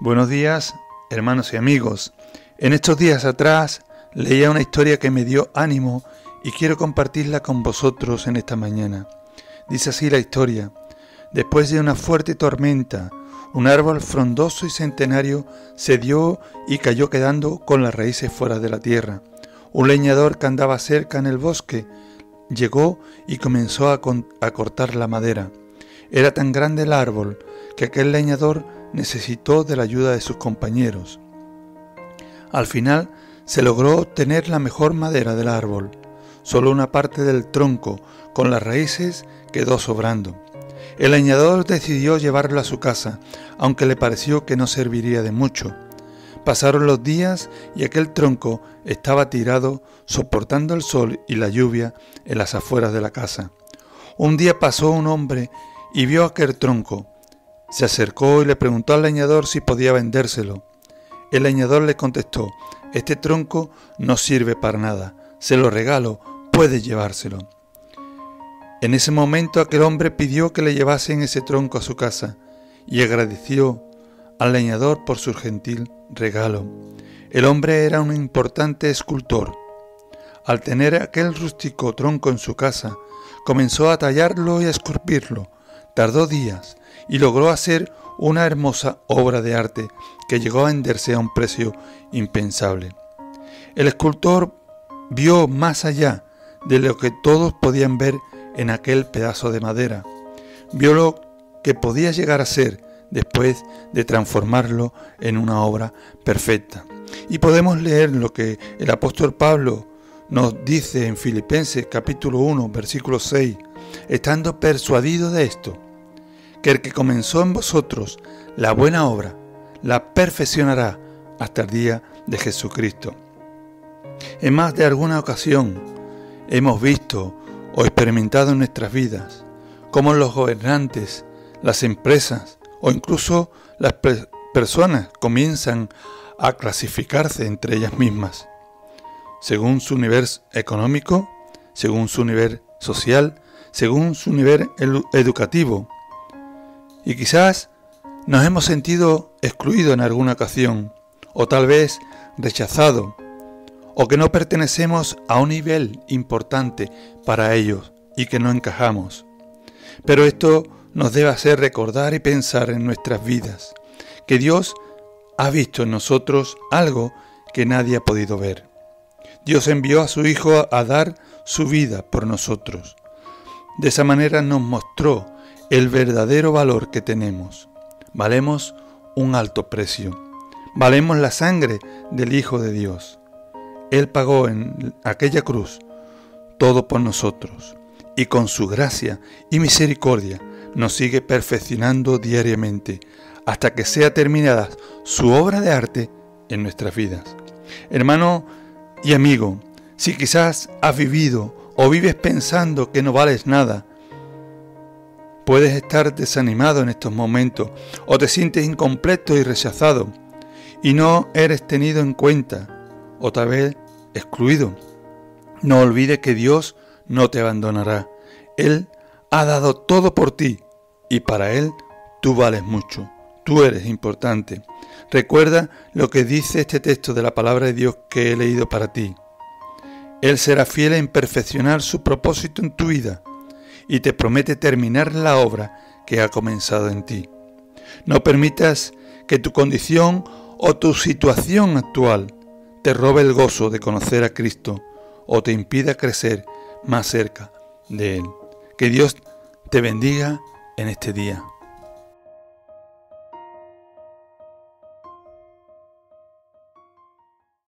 Buenos días, hermanos y amigos. En estos días atrás leía una historia que me dio ánimo y quiero compartirla con vosotros en esta mañana. Dice así la historia. Después de una fuerte tormenta, un árbol frondoso y centenario se dio y cayó quedando con las raíces fuera de la tierra. Un leñador que andaba cerca en el bosque llegó y comenzó a, a cortar la madera. Era tan grande el árbol que aquel leñador necesitó de la ayuda de sus compañeros. Al final se logró obtener la mejor madera del árbol. Solo una parte del tronco, con las raíces, quedó sobrando. El leñador decidió llevarlo a su casa, aunque le pareció que no serviría de mucho. Pasaron los días y aquel tronco estaba tirado, soportando el sol y la lluvia en las afueras de la casa. Un día pasó un hombre y vio aquel tronco. Se acercó y le preguntó al leñador si podía vendérselo. El leñador le contestó, este tronco no sirve para nada, se lo regalo, puede llevárselo. En ese momento aquel hombre pidió que le llevasen ese tronco a su casa y agradeció al leñador por su gentil regalo. El hombre era un importante escultor. Al tener aquel rústico tronco en su casa, comenzó a tallarlo y a esculpirlo. Tardó días y logró hacer una hermosa obra de arte que llegó a venderse a un precio impensable. El escultor vio más allá de lo que todos podían ver en aquel pedazo de madera. Vio lo que podía llegar a ser después de transformarlo en una obra perfecta. Y podemos leer lo que el apóstol Pablo nos dice en Filipenses capítulo 1 versículo 6, estando persuadido de esto, que el que comenzó en vosotros la buena obra, la perfeccionará hasta el día de Jesucristo. En más de alguna ocasión hemos visto o experimentado en nuestras vidas cómo los gobernantes, las empresas o incluso las personas comienzan a clasificarse entre ellas mismas, según su nivel económico, según su nivel social, según su nivel educativo, y quizás nos hemos sentido excluidos en alguna ocasión, o tal vez rechazado, o que no pertenecemos a un nivel importante para ellos y que no encajamos. Pero esto nos debe hacer recordar y pensar en nuestras vidas, que Dios ha visto en nosotros algo que nadie ha podido ver. Dios envió a su Hijo a dar su vida por nosotros. De esa manera nos mostró el verdadero valor que tenemos. Valemos un alto precio. Valemos la sangre del Hijo de Dios. Él pagó en aquella cruz todo por nosotros y con su gracia y misericordia nos sigue perfeccionando diariamente hasta que sea terminada su obra de arte en nuestras vidas. Hermano y amigo, si quizás has vivido o vives pensando que no vales nada, Puedes estar desanimado en estos momentos o te sientes incompleto y rechazado y no eres tenido en cuenta o tal vez excluido. No olvides que Dios no te abandonará. Él ha dado todo por ti y para Él tú vales mucho. Tú eres importante. Recuerda lo que dice este texto de la palabra de Dios que he leído para ti. Él será fiel en perfeccionar su propósito en tu vida y te promete terminar la obra que ha comenzado en ti. No permitas que tu condición o tu situación actual te robe el gozo de conocer a Cristo o te impida crecer más cerca de Él. Que Dios te bendiga en este día.